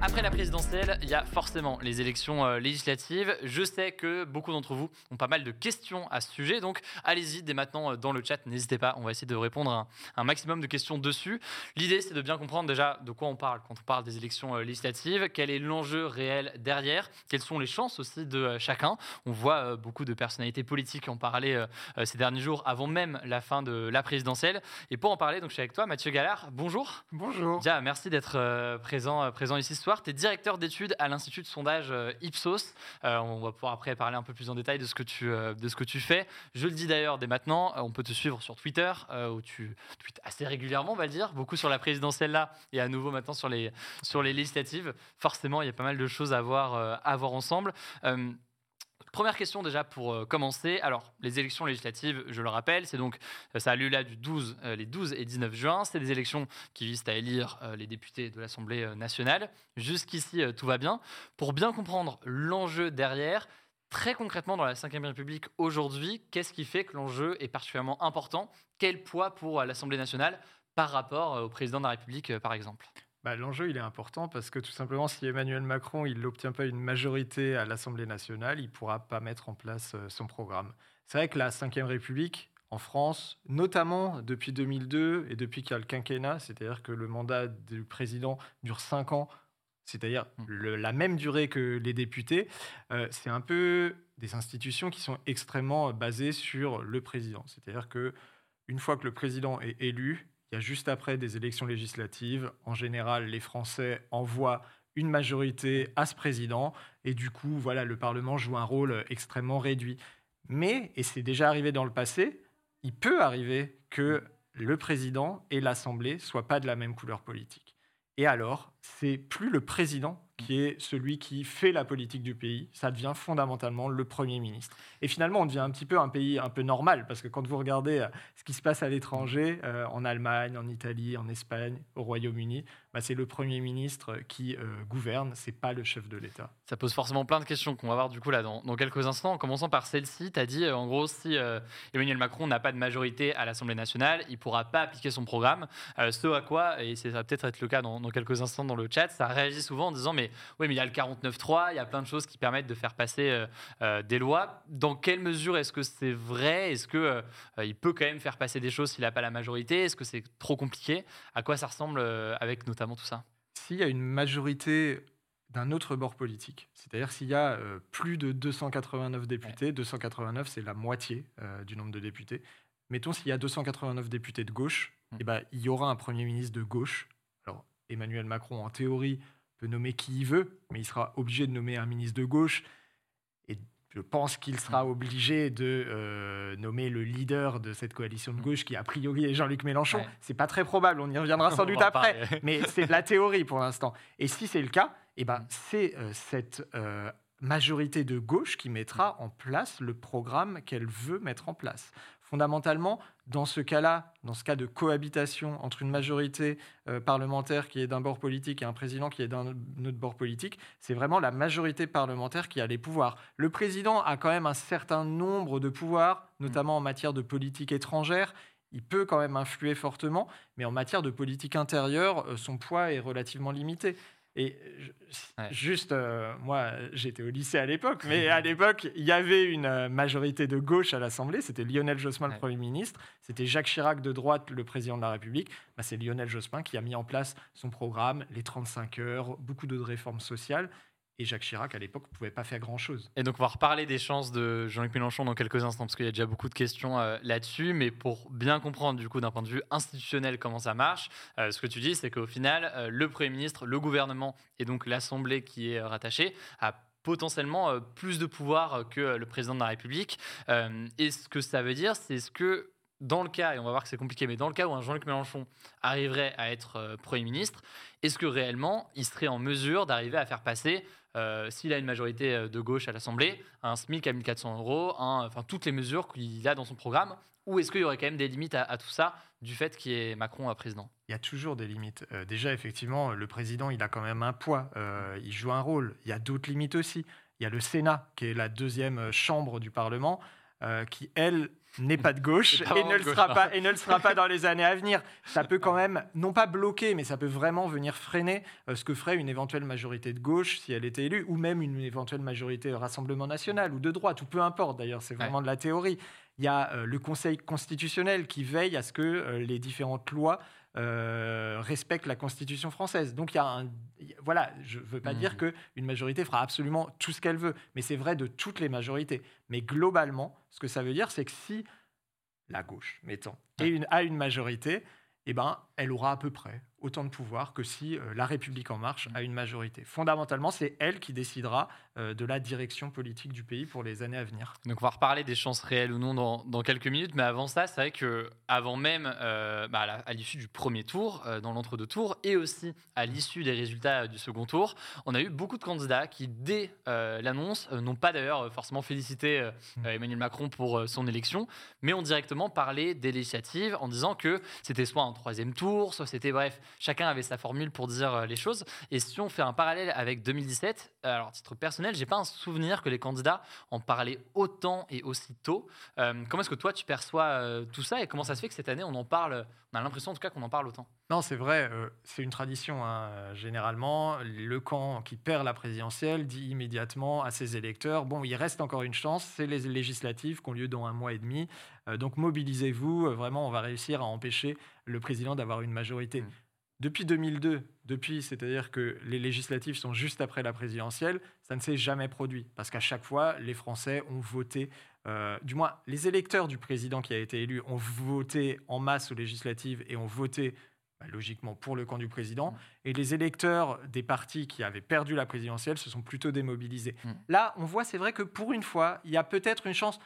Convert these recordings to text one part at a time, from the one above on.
Après la présidentielle, il y a forcément les élections euh, législatives. Je sais que beaucoup d'entre vous ont pas mal de questions à ce sujet, donc allez-y dès maintenant euh, dans le chat, n'hésitez pas, on va essayer de répondre à un, maximum de questions dessus. L'idée c'est de bien comprendre déjà de quoi on parle quand on parle des élections législatives, quel est l'enjeu réel derrière, quelles sont les chances aussi de chacun? On voit beaucoup de personnalités politiques en euh, euh, ces derniers jours, avant même la fin de la présidentielle. Et pour en parler, donc, je suis avec toi, Mathieu Gallard. Bonjour. Bonjour. Déjà, merci d'être euh, présent, présent ici ce soir. Tu es directeur d'études à l'Institut de sondage Ipsos. on va pouvoir après parler un peu plus en détail de ce que tu, de ce que tu fais. Je le dis d'ailleurs dès maintenant, on peut te suivre sur Twitter, où tu tweets assez régulièrement, on va le dire, beaucoup sur la présidentielle là, et à nouveau maintenant sur les, sur les législatives. Forcément, il y a pas mal de choses à voir, à voir ensemble. Première question déjà pour euh, commencer. Alors, les élections législatives, je le rappelle, c'est donc euh, ça a lieu là du 12, euh, les 12 et 19 juin. C'est des élections qui visent à élire les députés de l'Assemblée nationale. Jusqu'ici, tout va bien. Pour bien comprendre l'enjeu derrière, très concrètement dans la Ve République aujourd'hui, qu'est-ce qui fait que l'enjeu est particulièrement important? Quel poids pour l'Assemblée nationale par rapport au président de la République, par exemple? Bah, l'enjeu, il est important parce que tout simplement, si Emmanuel Macron il n'obtient pas une majorité à l'Assemblée nationale, il ne pourra pas mettre en place euh, son programme. C'est vrai que la Ve République, en France, notamment depuis 2002 et depuis qu'il y a le quinquennat, c'est-à-dire que le mandat du président dure cinq ans, c'est-à-dire mmh. la même durée que les députés, euh, c'est un peu des institutions qui sont extrêmement basées sur le président. C'est-à-dire que une fois que le président est élu, il y a juste après des élections législatives. En général, les Français envoient une majorité à ce président et du coup, voilà, le Parlement joue un rôle extrêmement réduit. Mais, et c'est déjà arrivé dans le passé, il peut arriver que le président et l'Assemblée soient pas de la même couleur politique. Et alors, c'est plus le président qui est celui qui fait la politique du pays, ça devient fondamentalement le Premier ministre. Et finalement, on devient un petit peu un pays un peu normal, parce que quand vous regardez euh, ce qui se passe à l'étranger, euh, en Allemagne, en Italie, en Espagne, au Royaume-Uni, bah, c'est le Premier ministre qui euh, gouverne, c'est pas le chef de l'État. Ça pose forcément plein de questions qu'on va voir du coup là dans, quelques instants. En commençant par celle-ci, tu as dit en gros, si Emmanuel Macron n'a pas de majorité à l'Assemblée nationale, il pourra pas appliquer son programme. ce à quoi, et ça va peut-être être le cas dans, quelques instants dans le chat, ça réagit souvent en disant mais oui, mais il y a le 49.3, il y a plein de choses qui permettent de faire passer euh, euh, des lois. Dans quelle mesure est-ce que c'est vrai? Est-ce euh, il peut quand même faire passer des choses s'il n'a pas la majorité? Est-ce que c'est trop compliqué? À quoi ça ressemble avec notamment tout ça S'il y a une majorité d'un autre bord politique, c'est-à-dire s'il y a plus de 289 députés, 289 c'est la moitié du nombre de députés, mettons s'il y a 289 députés de gauche, mmh. ben, il y aura un Premier ministre de gauche. Alors Emmanuel Macron, en théorie, peut nommer qui il veut, mais il sera obligé de nommer un ministre de gauche. Je pense qu'il sera obligé de euh, nommer le leader de cette coalition de gauche, qui a priori est Jean-Luc Mélenchon. C'est pas très probable, on y reviendra sans doute après, mais c'est la théorie pour l'instant. Et si c'est le cas, eh ben, c'est euh, cette euh, majorité de gauche qui mettra en place le programme qu'elle veut mettre en place. Fondamentalement, dans ce cas-là, dans ce cas de cohabitation entre une majorité euh, parlementaire qui est d'un bord politique et un président qui est d'un autre bord politique, c'est vraiment la majorité parlementaire qui a les pouvoirs. Le président a quand même un certain nombre de pouvoirs, notamment en matière de politique étrangère. Il peut quand même influer fortement, mais en matière de politique intérieure, euh, son poids est relativement limité. Et juste, euh, moi, j'étais au lycée à l'époque, mais à l'époque, il y avait une euh, majorité de gauche à l'Assemblée. C'était Lionel Jospin, le Premier ministre. C'était Jacques Chirac de droite, le président de la République. Bah, c'est Lionel Jospin qui a mis en place son programme, les 35 heures, beaucoup de réformes sociales. Et Jacques Chirac, à l'époque, ne pouvait pas faire grand-chose. Et donc, on va reparler des chances de Jean-Luc Mélenchon dans quelques instants, parce qu'il y a déjà beaucoup de questions euh, là-dessus. Mais pour bien comprendre, du coup, d'un point de vue institutionnel, comment ça marche, euh, ce que tu dis, c'est qu'au final, euh, le Premier ministre, le gouvernement et donc l'Assemblée qui est rattachée a potentiellement plus de pouvoir que le président de la République. et ce que ça veut dire, c'est ce que dans le cas, et on va voir que c'est compliqué, mais dans le cas où un Jean-Luc Mélenchon arriverait à être Premier ministre, est-ce que réellement il serait en mesure d'arriver à faire passer euh, s'il a une majorité euh, de gauche à l'Assemblée, un SMIC à 1400 euros, enfin toutes les mesures qu'il a dans son programme, ou est-ce qu'il y aurait quand même des limites à, tout ça du fait qu'il y ait Macron à président? Il y a toujours des limites. Euh, déjà, effectivement, le président, il a quand même un poids, il joue un rôle. Il y a d'autres limites aussi. Il y a le Sénat, qui est la deuxième chambre du Parlement, qui, elle, n'est pas de gauche et ne, le sera pas, et ne le sera pas dans les années à venir. Ça peut quand même, non pas bloquer, mais ça peut vraiment venir freiner euh, ce que ferait une éventuelle majorité de gauche si elle était élue, ou même une éventuelle majorité Rassemblement national ou de droite, ou peu importe d'ailleurs, c'est vraiment de la théorie. Il y a euh, le Conseil constitutionnel qui veille à ce que euh, les différentes lois respectent la Constitution française. Donc il y a un, voilà, je ne veux pas dire mmh. qu'une majorité fera absolument tout ce qu'elle veut, mais c'est vrai de toutes les majorités. Mais globalement, ce que ça veut dire, c'est que si la gauche, mettons, a une majorité, eh ben, elle aura à peu près autant de pouvoir que si euh, la République en marche a une majorité. Fondamentalement, c'est elle qui décidera euh, de la direction politique du pays pour les années à venir. Donc on va reparler des chances réelles ou non dans, quelques minutes, mais avant ça, c'est vrai que avant même, euh, bah, à l'issue du premier tour, dans l'entre-deux tours, et aussi à l'issue des résultats du second tour, on a eu beaucoup de candidats qui, dès l'annonce, n'ont pas d'ailleurs forcément félicité mmh. Emmanuel Macron pour son élection, mais ont directement parlé des législatives en disant que c'était soit un troisième tour, soit c'était bref chacun avait sa formule pour dire euh, les choses. Et si on fait un parallèle avec 2017, euh, alors à titre personnel, j'ai pas un souvenir que les candidats en parlaient autant et aussi tôt. Euh, comment est-ce que toi tu perçois tout ça et comment ça se fait que cette année on en parle On a l'impression en tout cas qu'on en parle autant? Non, c'est vrai, c'est une tradition. Hein. Généralement, le camp qui perd la présidentielle dit immédiatement à ses électeurs bon, il reste encore une chance, c'est les législatives qui ont lieu dans un mois et demi. donc mobilisez-vous, vraiment, on va réussir à empêcher le président d'avoir une majorité. Mmh. Depuis 2002, depuis, c'est-à-dire que les législatives sont juste après la présidentielle, ça ne s'est jamais produit. Parce qu'à chaque fois, les Français ont voté, euh, du moins les électeurs du président qui a été élu ont voté en masse aux législatives et ont voté bah, logiquement pour le camp du président. Mmh. Et les électeurs des partis qui avaient perdu la présidentielle se sont plutôt démobilisés. Mmh. Là, on voit, c'est vrai que pour une fois, il y a peut-être une chance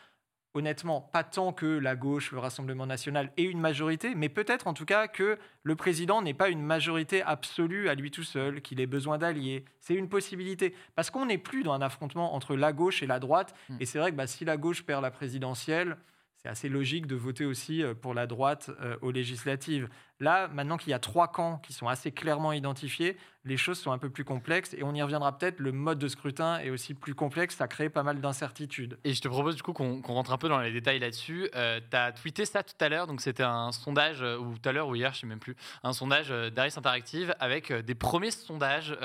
honnêtement, pas tant que la gauche, le Rassemblement national ait une majorité, mais peut-être en tout cas que le président n'ait pas une majorité absolue à lui tout seul, qu'il ait besoin d'alliés. C'est une possibilité. Parce qu'on n'est plus dans un affrontement entre la gauche et la droite. Hmm. Et c'est vrai que bah, si la gauche perd la présidentielle, c'est assez logique de voter aussi euh, pour la droite euh, aux législatives. Là, maintenant qu'il y a trois camps qui sont assez clairement identifiés, les choses sont un peu plus complexes et on y reviendra peut-être. Le mode de scrutin est aussi plus complexe, ça crée pas mal d'incertitudes. Et je te propose du coup qu'on rentre un peu dans les détails là-dessus. Euh, tu as tweeté ça tout à l'heure, donc c'était un sondage, euh, ou tout à l'heure ou hier, je sais même plus, un sondage euh, d'Aris Interactive avec des premiers sondages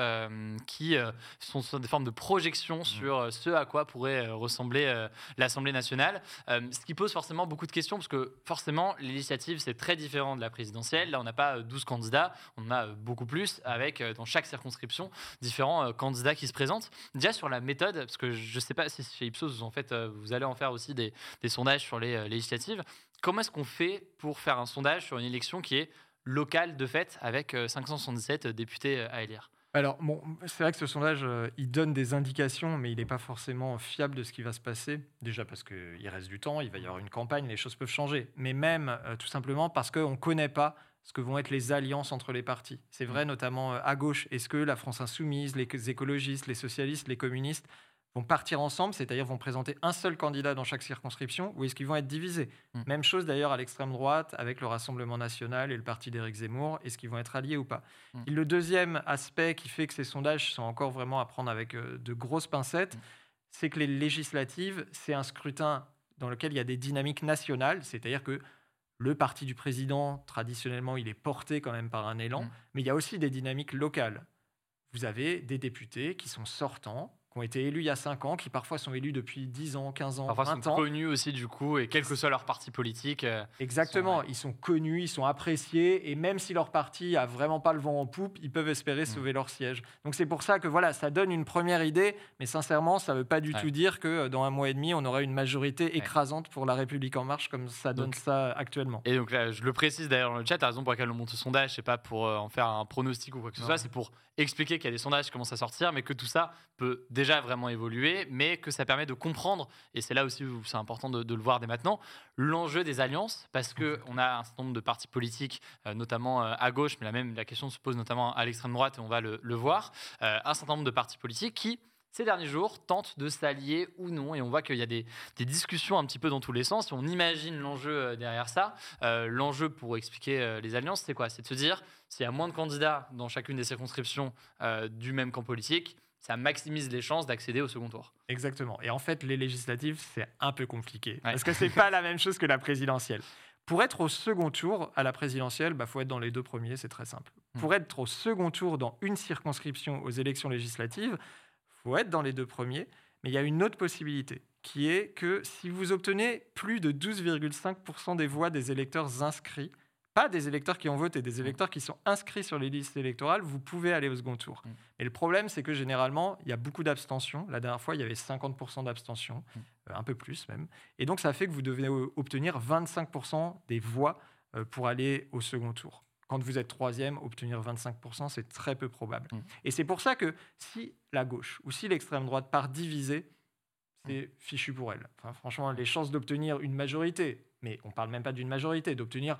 qui sont des formes de projection mmh. sur ce à quoi pourrait ressembler l'Assemblée nationale. ce qui pose forcément beaucoup de questions, parce que forcément, l'initiative, c'est très différent de la présidentielle. Là, on n'a pas 12 candidats, on en a beaucoup plus, avec dans chaque circonscription différents euh, candidats qui se présentent. Déjà sur la méthode, parce que je ne sais pas si chez Ipsos, en fait, euh, vous allez en faire aussi des, sondages sur les euh, législatives. Comment est-ce qu'on fait pour faire un sondage sur une élection qui est locale de fait avec 577 députés à élire? Alors, bon, c'est vrai que ce sondage, il donne des indications, mais il n'est pas forcément fiable de ce qui va se passer. Déjà parce qu'il reste du temps, il va y avoir une campagne, les choses peuvent changer. Mais même, tout simplement, parce qu'on ne connaît pas ce que vont être les alliances entre les partis. C'est vrai mm. notamment euh, à gauche. Est-ce que la France insoumise, les écologistes, les socialistes, les communistes vont partir ensemble, c'est-à-dire vont présenter un seul candidat dans chaque circonscription, ou est-ce qu'ils vont être divisés? Mm. Même chose d'ailleurs à l'extrême droite avec le Rassemblement national et le parti d'Éric Zemmour, est-ce qu'ils vont être alliés ou pas? Mm. Le deuxième aspect qui fait que ces sondages sont encore vraiment à prendre avec euh, de grosses pincettes, c'est que les législatives, c'est un scrutin dans lequel il y a des dynamiques nationales, c'est-à-dire que le parti du président, traditionnellement, il est porté quand même par un élan, mm. mais il y a aussi des dynamiques locales. vous avez des députés qui sont sortants, qui ont été élus il y a 5 ans, qui parfois sont élus depuis 10 ans, 15 ans, parfois 20 sont ans. connus aussi du coup, et quel que soit leur parti politique. euh, Exactement, sont- ils sont connus, ils sont appréciés, et même si leur parti a vraiment pas le vent en poupe, ils peuvent espérer sauver leur siège. Donc c'est pour ça que voilà, ça donne une première idée, mais sincèrement, ça veut pas du Ouais. tout dire que euh, dans un mois et demi, on aura une majorité écrasante pour la République en marche comme ça donne ça actuellement. Et donc là, je le précise d'ailleurs dans le chat, la raison pour laquelle on monte ce sondage, c'est pas pour euh, en faire un pronostic ou quoi que ce Non. soit, c'est pour expliquer qu'il y a des sondages qui commencent à sortir, mais que tout ça peut déjà vraiment évoluer, mais que ça permet de comprendre, et c'est là aussi où c'est important de, de le voir dès maintenant, l'enjeu des alliances, parce que on a un certain nombre de partis politiques, euh, notamment euh, à gauche, mais la même la question se pose notamment à l'extrême droite, et on va le, le voir, euh, un certain nombre de partis politiques qui ces derniers jours, tentent de s'allier ou non. Et on voit qu'il y a des, des discussions un petit peu dans tous les sens. On imagine l'enjeu derrière ça. Euh, l'enjeu pour expliquer les alliances, c'est quoi? C'est de se dire, s'il y a moins de candidats dans chacune des circonscriptions euh, du même camp politique, ça maximise les chances d'accéder au second tour. Exactement. Et en fait, les législatives, c'est un peu compliqué. Ouais. Parce que c'est pas la même chose que la présidentielle. Pour être au second tour à la présidentielle, il bah, faut être dans les deux premiers, c'est très simple. Mm. Pour être au second tour dans une circonscription aux élections législatives, faut être dans les deux premiers. Mais il y a une autre possibilité, qui est que si vous obtenez plus de 12,5% des voix des électeurs inscrits, pas des électeurs qui ont voté, des électeurs qui sont inscrits sur les listes électorales, vous pouvez aller au second tour. Mm. Et le problème, c'est que généralement, il y a beaucoup d'abstention. La dernière fois, il y avait 50% d'abstention, Mm. euh, un peu plus même. Et donc, ça fait que vous devez obtenir 25% des voix euh, pour aller au second tour. Quand vous êtes troisième, obtenir 25%, c'est très peu probable. Mm. Et c'est pour ça que si la gauche ou si l'extrême droite part divisée, c'est fichu pour elle. Enfin, franchement, les chances d'obtenir une majorité, mais on parle même pas d'une majorité, d'obtenir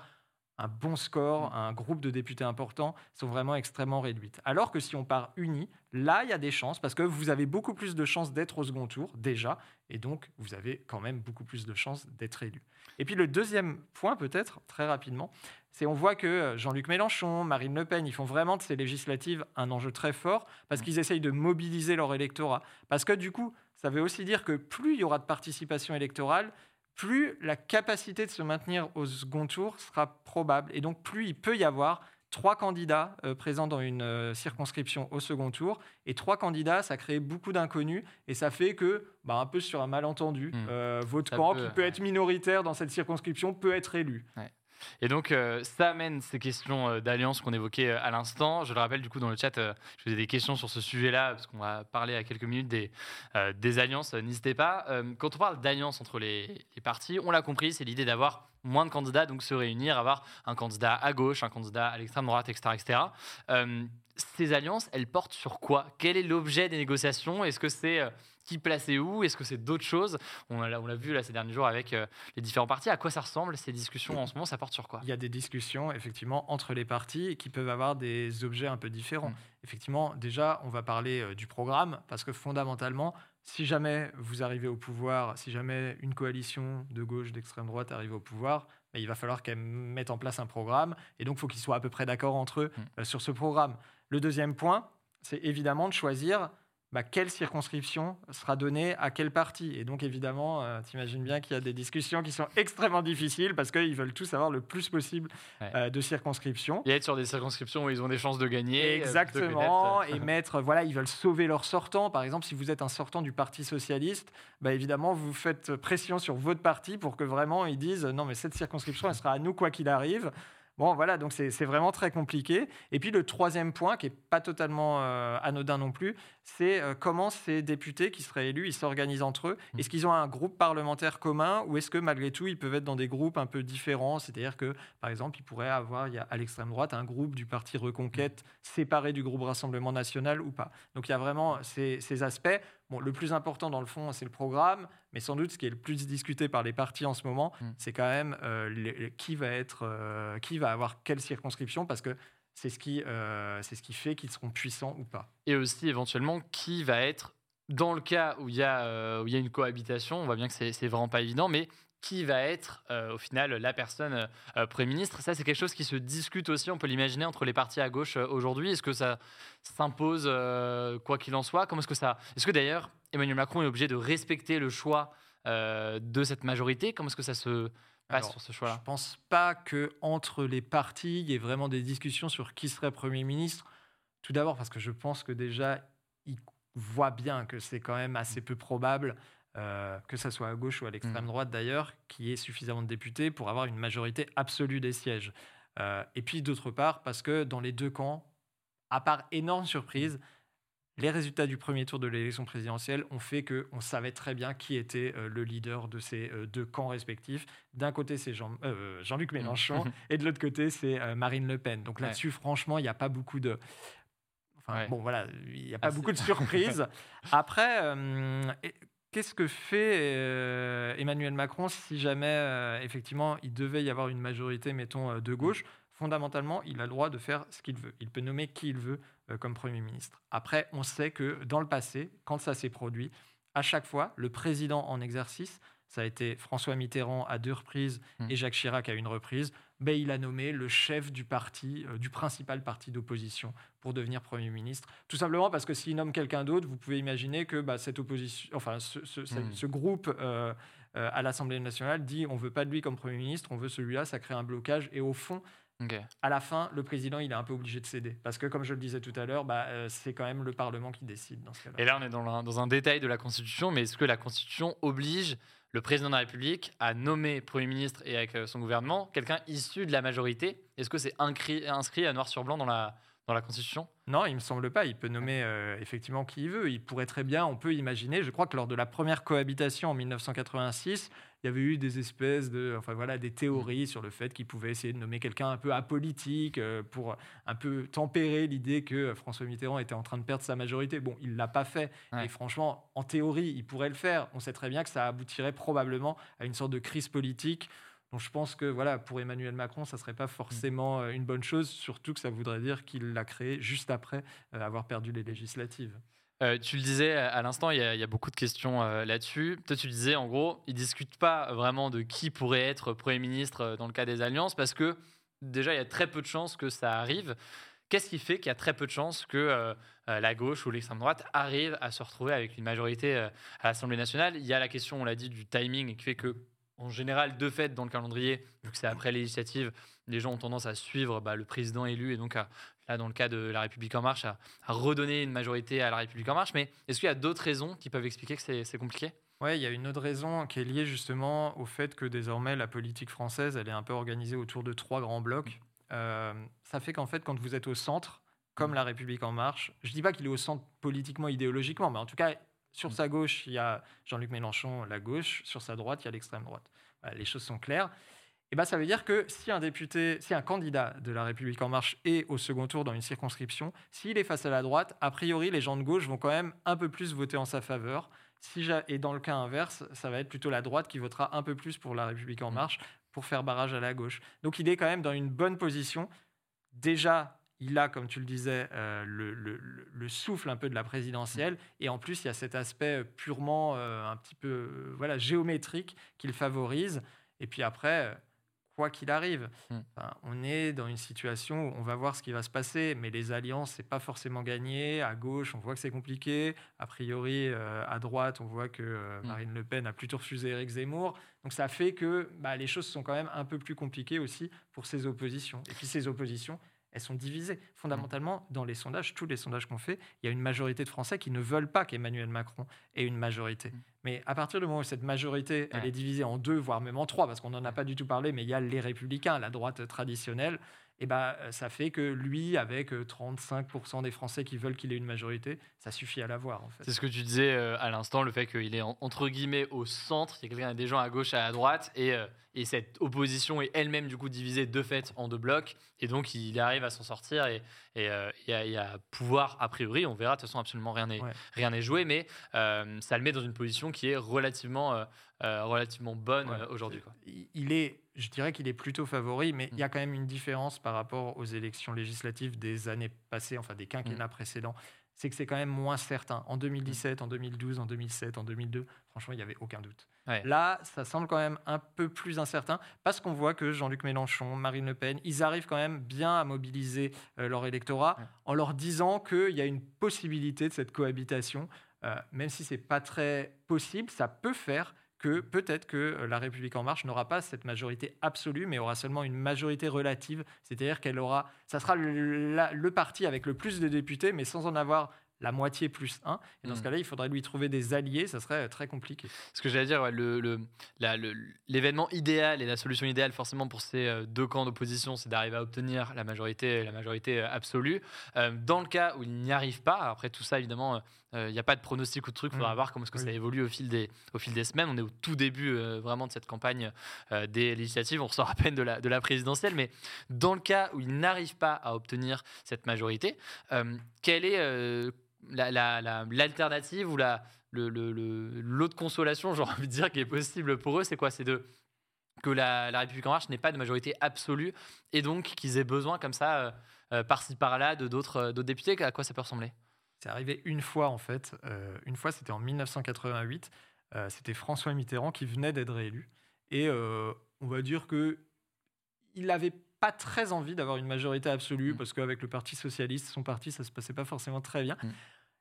un bon score, un groupe de députés importants, sont vraiment extrêmement réduites. Alors que si on part unis, là, il y a des chances, parce que vous avez beaucoup plus de chances d'être au second tour, déjà, et donc vous avez quand même beaucoup plus de chances d'être élu. Et puis le deuxième point, peut-être, très rapidement, c'est on voit que euh, Jean-Luc Mélenchon, Marine Le Pen, ils font vraiment de ces législatives un enjeu très fort, parce qu'ils essayent de mobiliser leur électorat. Parce que du coup, ça veut aussi dire que plus il y aura de participation électorale, plus la capacité de se maintenir au second tour sera probable. Et donc, plus il peut y avoir trois candidats euh, présents dans une euh, circonscription au second tour. Et trois candidats, ça crée beaucoup d'inconnus. Et ça fait que, bah, un peu sur un malentendu, Hmm. euh, votre Ça camp, peut, qui peut ouais. être minoritaire dans cette circonscription, peut être élu. Et donc, euh, ça amène ces questions euh, d'alliance qu'on évoquait euh, à l'instant. Je le rappelle, du coup, dans le chat, je faisais des questions sur ce sujet-là, parce qu'on va parler à quelques minutes des, alliances. N'hésitez pas. Quand on parle d'alliance entre les, les partis, on l'a compris, c'est l'idée d'avoir moins de candidats, donc se réunir, avoir un candidat à gauche, un candidat à l'extrême droite, etc. etc. Ces alliances, elles portent sur quoi? Quel est l'objet des négociations? Est-ce que c'est qui placer où Est-ce que c'est d'autres choses? On l'a vu là ces derniers jours avec euh, les différents partis. À quoi ça ressemble ces discussions en ce moment Ça porte sur quoi? Il y a des discussions, effectivement, entre les partis qui peuvent avoir des objets un peu différents. Mm. Effectivement, déjà, on va parler euh, du programme, parce que fondamentalement, si jamais vous arrivez au pouvoir, si jamais une coalition de gauche, d'extrême droite arrive au pouvoir, ben, il va falloir qu'elle mette en place un programme, et donc il faut qu'ils soient à peu près d'accord entre eux Mm. euh, sur ce programme. Le deuxième point, c'est évidemment de choisir bah, quelle circonscription sera donnée à quel parti. Et donc, évidemment, euh, t'imagines bien qu'il y a des discussions qui sont extrêmement difficiles parce qu'ils veulent tous avoir le plus possible Ouais. euh, de circonscriptions. Et être sur des circonscriptions où ils ont des chances de gagner. euh, Exactement, d'être, et mettre, voilà, ils veulent sauver leurs sortants. Par exemple, si vous êtes un sortant du Parti socialiste, bah évidemment, vous faites pression sur votre parti pour que vraiment ils disent non, mais cette circonscription, elle sera à nous quoi qu'il arrive. Bon, voilà, donc c'est vraiment très compliqué. Et puis le troisième point, qui est pas totalement euh, anodin non plus, c'est euh, comment ces députés qui seraient élus, ils s'organisent entre eux? Mm. Est-ce qu'ils ont un groupe parlementaire commun ou est-ce que malgré tout, ils peuvent être dans des groupes un peu différents? C'est-à-dire que, par exemple, ils pourraient avoir, il y a à l'extrême droite, un groupe du Parti Reconquête séparé du groupe Rassemblement National ou pas. Donc il y a vraiment ces, ces aspects. Bon, le plus important dans le fond, c'est le programme, mais sans doute ce qui est le plus discuté par les partis en ce moment, Mm. c'est quand même euh, les- qui va être, euh, qui va avoir quelle circonscription, parce que c'est ce qui, euh, c'est ce qui fait qu'ils seront puissants ou pas. Et aussi éventuellement qui va être, dans le cas où il y a, euh, où il y a une cohabitation, on voit bien que c'est c'est vraiment pas évident, mais qui va être euh, au final la personne euh, Premier ministre Ça, c'est quelque chose qui se discute aussi, on peut l'imaginer, entre les partis à gauche euh, aujourd'hui. Est-ce que ça s'impose euh, quoi qu'il en soit? Comment est-ce que ça... Est-ce que d'ailleurs Emmanuel Macron est obligé de respecter le choix euh, de cette majorité? Comment est-ce que ça se passe Alors, sur ce Je choix-là pense pas que entre les partis, il y ait vraiment des discussions sur qui serait Premier ministre. Tout d'abord parce que je pense que déjà, il voit bien que c'est quand même assez peu probable, euh, que ce soit à gauche ou à l'extrême mmh. droite d'ailleurs, qu'il y ait suffisamment de députés pour avoir une majorité absolue des sièges. Euh, et puis d'autre part, parce que dans les deux camps, à part énorme surprise, les résultats du premier tour de l'élection présidentielle ont fait qu'on savait très bien qui était euh, le leader de ces deux camps respectifs. D'un côté, c'est Jean, luc mmh. Mélenchon et de l'autre côté, c'est Marine Le Pen. Donc là-dessus, franchement, il n'y a pas beaucoup de, bon, voilà, il n'y a pas beaucoup de surprises. Après, euh, qu'est-ce que fait euh, Emmanuel Macron si jamais, euh, effectivement, il devait y avoir une majorité, mettons, de gauche? Fondamentalement, il a le droit de faire ce qu'il veut. Il peut nommer qui il veut comme Premier ministre. Après, on sait que dans le passé, quand ça s'est produit, à chaque fois, le président en exercice, ça a été François Mitterrand à deux reprises mmh. et Jacques Chirac à une reprise, ben, il a nommé le chef du parti, euh, du principal parti d'opposition pour devenir Premier ministre. Tout simplement parce que s'il nomme quelqu'un d'autre, vous pouvez imaginer que bah, cette opposition, enfin, ce, hmm. groupe euh, euh, à l'Assemblée nationale dit on veut pas de lui comme Premier ministre, on veut celui-là, ça crée un blocage. Et au fond, À la fin, le président, il est un peu obligé de céder. Parce que, comme je le disais tout à l'heure, bah, c'est quand même le Parlement qui décide dans ce cas-là. Et là, on est dans dans un détail de la Constitution, mais est-ce que la Constitution oblige le président de la République a nommé Premier ministre et avec euh, son gouvernement quelqu'un issu de la majorité. Est-ce que c'est inscrit, inscrit à noir sur blanc dans la, dans la Constitution? Non, il me semble pas. Il peut nommer euh, effectivement qui il veut. Il pourrait très bien, on peut imaginer, je crois que lors de la première cohabitation en 1986, il y avait eu des espèces de, enfin voilà, des théories sur le fait qu'il pouvait essayer de nommer quelqu'un un peu apolitique euh, pour un peu tempérer l'idée que François Mitterrand était en train de perdre sa majorité. Bon, il l'a pas fait. Et franchement, en théorie, il pourrait le faire. On sait très bien que ça aboutirait probablement à une sorte de crise politique. Donc je pense que voilà, pour Emmanuel Macron, ça serait pas forcément euh, une bonne chose, surtout que ça voudrait dire qu'il l'a créé juste après euh, avoir perdu les législatives. Euh, tu le disais à l'instant, il, y, a beaucoup de questions là-dessus. Toi, tu disais, en gros, ils ne discutent pas vraiment de qui pourrait être Premier ministre dans le cas des alliances, parce que déjà, il y a très peu de chances que ça arrive. Qu'est-ce qui fait qu'il y a très peu de chances que la gauche ou l'extrême droite arrive à se retrouver avec une majorité à l'Assemblée nationale? Il y a la question, on l'a dit, du timing qui fait que, en général, de fait, dans le calendrier, vu que c'est après législative, les gens ont tendance à suivre bah, le président élu et donc à là dans le cas de La République en marche, à, redonner une majorité à La République en marche. Mais est-ce qu'il y a d'autres raisons qui peuvent expliquer que c'est compliqué? Oui, il y a une autre raison qui est liée justement au fait que désormais la politique française, elle est un peu organisée autour de trois grands blocs. Euh, ça fait qu'en fait, quand vous êtes au centre, comme La République en marche, je ne dis pas qu'il est au centre politiquement, idéologiquement, mais en tout cas, sur sa gauche, il y a Jean-Luc Mélenchon, la gauche, sur sa droite, il y a l'extrême droite. les choses sont claires. Eh ben, ça veut dire que si un député, si un candidat de la République en marche est au second tour dans une circonscription, s'il est face à la droite, a priori, les gens de gauche vont quand même un peu plus voter en sa faveur. Si et dans le cas inverse, ça va être plutôt la droite qui votera un peu plus pour la République en marche pour faire barrage à la gauche. Donc il est quand même dans une bonne position. Déjà, il a, comme tu le disais, euh, le, souffle un peu de la présidentielle. Et en plus, il y a cet aspect purement euh, un petit peu euh, voilà, géométrique qu'il favorise. Et puis après quoi qu'il arrive. Hmm. on est dans une situation où on va voir ce qui va se passer, mais les alliances, c'est pas forcément gagné. À gauche, on voit que c'est compliqué. A priori, euh, à droite, on voit que euh, hmm. Marine Le Pen a plutôt refusé Éric Zemmour. Donc ça fait que bah, les choses sont quand même un peu plus compliquées aussi pour ces oppositions. Et puis ces oppositions, elles sont divisées. Fondamentalement, dans les sondages, tous les sondages qu'on fait, il y a une majorité de Français qui ne veulent pas qu'Emmanuel Macron ait une majorité. Mm. Mais à partir du moment où cette majorité, elle est divisée en deux, voire même en trois, parce qu'on n'en a pas du tout parlé, mais il y a les républicains, la droite traditionnelle, et bah, ça fait que lui, avec 35% des Français qui veulent qu'il ait une majorité, ça suffit à l'avoir. En fait. C'est ce que tu disais euh, à l'instant, le fait qu'il est entre guillemets au centre, il y a quelqu'un, des gens à gauche et à droite, et, euh, et cette opposition est elle-même du coup divisée de fait en deux blocs, et donc il arrive à s'en sortir et, et, euh, à, pouvoir, a priori, on verra, de toute façon absolument rien n'est rien n'est joué, mais ça le met dans une position qui est relativement, relativement bonne aujourd'hui. Il est je dirais qu'il est plutôt favori, mais il y a mm. quand même une différence par rapport aux élections législatives des années passées, enfin des quinquennats mm. précédents. C'est que c'est quand même moins certain. En 2017, en 2012, en 2007, en 2002, franchement, il n'y avait aucun doute. Là, ça semble quand même un peu plus incertain parce qu'on voit que Jean-Luc Mélenchon, Marine Le Pen, ils arrivent quand même bien à mobiliser euh, leur électorat en leur disant qu'il y a une possibilité de cette cohabitation. Euh, même si c'est pas très possible, ça peut faire que peut-être que euh, la République en marche n'aura pas cette majorité absolue, mais aura seulement une majorité relative, c'est-à-dire qu'elle aura, ça sera le, le, parti avec le plus de députés, mais sans en avoir la moitié plus 1. Et dans ce mm. cas-là, il faudrait lui trouver des alliés, ça serait euh, très compliqué. Ce que j'allais dire, l'événement idéal et la solution idéale forcément pour ces euh, deux camps d'opposition, c'est d'arriver à obtenir la majorité, la majorité euh, absolue. dans le cas où il n'y arrive pas, après tout ça, évidemment, il n'y a pas de pronostic ou de truc, il faudra mm. voir comment est-ce que ça évolue au fil, des, au fil des semaines. On est au tout début vraiment de cette campagne des législatives, on ressort à peine de la, de la présidentielle, mais dans le cas où il n'arrive pas à obtenir cette majorité, quelle est l'alternative ou la, l'autre consolation, j'ai envie de dire, qui est possible pour eux, c'est quoi? C'est de que la, République en marche n'ait pas de majorité absolue et donc qu'ils aient besoin comme ça, euh, euh, par-ci par-là, de d'autres, euh, d'autres députés. À quoi ça peut ressembler? C'est arrivé une fois en fait. une fois, c'était en 1988. c'était François Mitterrand qui venait d'être réélu et on va dire que il avait pas très envie d'avoir une majorité absolue mmh. parce qu'avec le Parti socialiste, son parti, ça se passait pas forcément très bien. Mmh.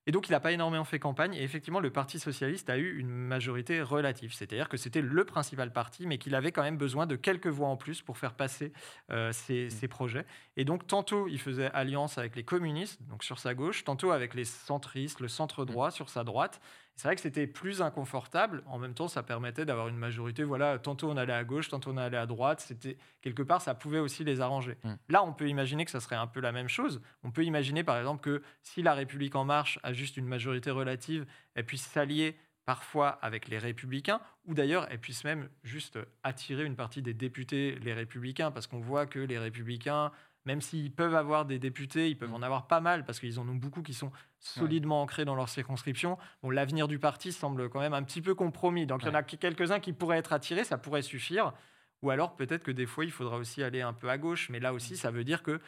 Et donc, il n'a pas énormément fait campagne. Et effectivement, le Parti socialiste a eu une majorité relative. C'est-à-dire que c'était le principal parti, mais qu'il avait quand même besoin de quelques voix en plus pour faire passer euh, ses, mmh. ses, projets. Et donc, tantôt, il faisait alliance avec les communistes, donc sur sa gauche, tantôt avec les centristes, le centre droit, sur sa droite. C'est vrai que c'était plus inconfortable. En même temps, ça permettait d'avoir une majorité. Voilà, tantôt on allait à gauche, tantôt on allait à droite. C'était quelque part, ça pouvait aussi les arranger. Mm. Là, on peut imaginer que ça serait un peu la même chose. On peut imaginer, par exemple, que si la République en marche a juste une majorité relative, elle puisse s'allier parfois avec les républicains, ou d'ailleurs, elle puisse même juste attirer une partie des députés, les républicains, parce qu'on voit que les républicains même s'ils peuvent avoir des députés, ils peuvent mm. en avoir pas mal parce qu'ils en ont beaucoup qui sont solidement ancrés dans leur circonscription. Bon, l'avenir du parti semble quand même un petit peu compromis. Donc il y en a quelques-uns qui pourraient être attirés, ça pourrait suffire. Ou alors peut-être que des fois il faudra aussi aller un peu à gauche, mais là aussi mm. ça veut dire que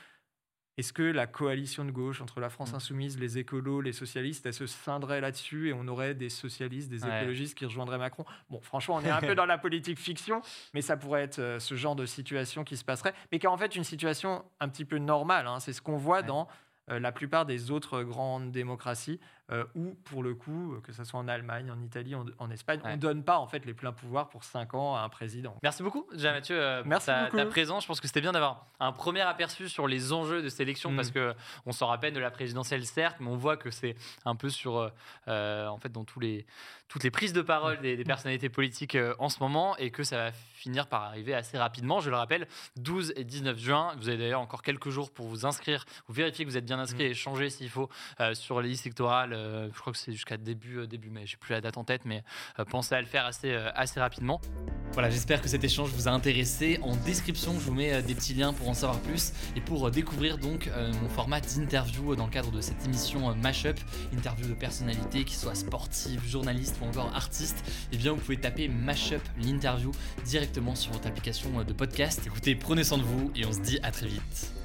est-ce que la coalition de gauche entre la France mm. insoumise, les écolos, les socialistes, elle se scindrait là-dessus et on aurait des socialistes, des écologistes qui rejoindraient Macron? Bon, franchement, on est un peu dans la politique fiction, mais ça pourrait être euh, ce genre de situation qui se passerait, mais qui est en fait une situation un petit peu normale. Hein. C'est ce qu'on voit dans euh, la plupart des autres grandes démocraties euh, où, pour le coup, euh, que ce soit en Allemagne, en Italie, en, Espagne, on ne donne pas en fait les pleins pouvoirs pour 5 ans à un président. Merci beaucoup, Jean-Mathieu, euh, pour ta, présence. Je pense que c'était bien d'avoir un premier aperçu sur les enjeux de cette élection mm. parce que on s'en rappelle de la présidentielle, certes, mais on voit que c'est un peu sur, en fait, dans tous les, toutes les prises de parole des, personnalités politiques en ce moment et que ça va finir par arriver assez rapidement. Je le rappelle, 12 et 19 juin. Vous avez d'ailleurs encore quelques jours pour vous inscrire, vous vérifier que vous êtes bien inscrit mm. et changer s'il faut sur les listes électorales euh, je crois que c'est jusqu'à début, euh, début mai. J'ai plus la date en tête, mais euh, pensez à le faire assez, assez rapidement. Voilà, j'espère que cet échange vous a intéressé. En description, je vous mets des petits liens pour en savoir plus et pour découvrir donc mon format d'interview dans le cadre de cette émission Mashup, interview de personnalités qui soient sportives, journalistes ou encore artistes. Et eh bien, vous pouvez taper Mashup l'interview directement sur votre application de podcast. Écoutez, prenez soin de vous et on se dit à très vite.